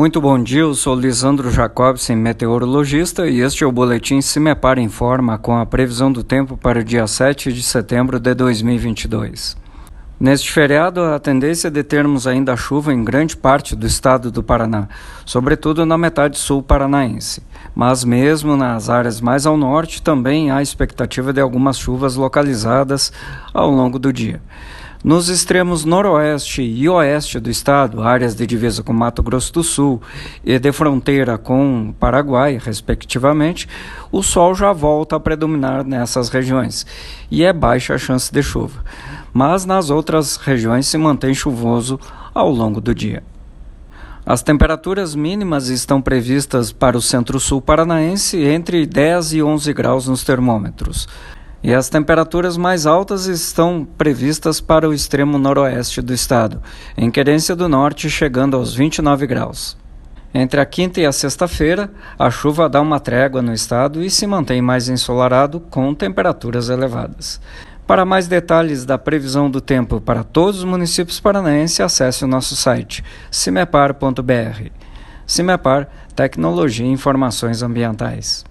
Muito bom dia, eu sou Lisandro Jacobsen, meteorologista, e este é o Boletim Se Me Para Informa com a previsão do tempo para o dia 7 de setembro de 2022. Neste feriado, a tendência é de termos ainda chuva em grande parte do estado do Paraná, sobretudo na metade sul paranaense. Mas mesmo nas áreas mais ao norte, também há expectativa de algumas chuvas localizadas ao longo do dia. Nos extremos noroeste e oeste do estado, áreas de divisa com Mato Grosso do Sul e de fronteira com Paraguai, respectivamente, o sol já volta a predominar nessas regiões e é baixa a chance de chuva. Mas nas outras regiões se mantém chuvoso ao longo do dia. As temperaturas mínimas estão previstas para o centro-sul paranaense entre 10 e 11 graus nos termômetros. E as temperaturas mais altas estão previstas para o extremo noroeste do estado, em Querência do Norte chegando aos 29 graus. Entre a quinta e a sexta-feira, a chuva dá uma trégua no estado e se mantém mais ensolarado com temperaturas elevadas. Para mais detalhes da previsão do tempo para todos os municípios paranaenses, acesse o nosso site cimepar.br. Cimepar Tecnologia e Informações Ambientais.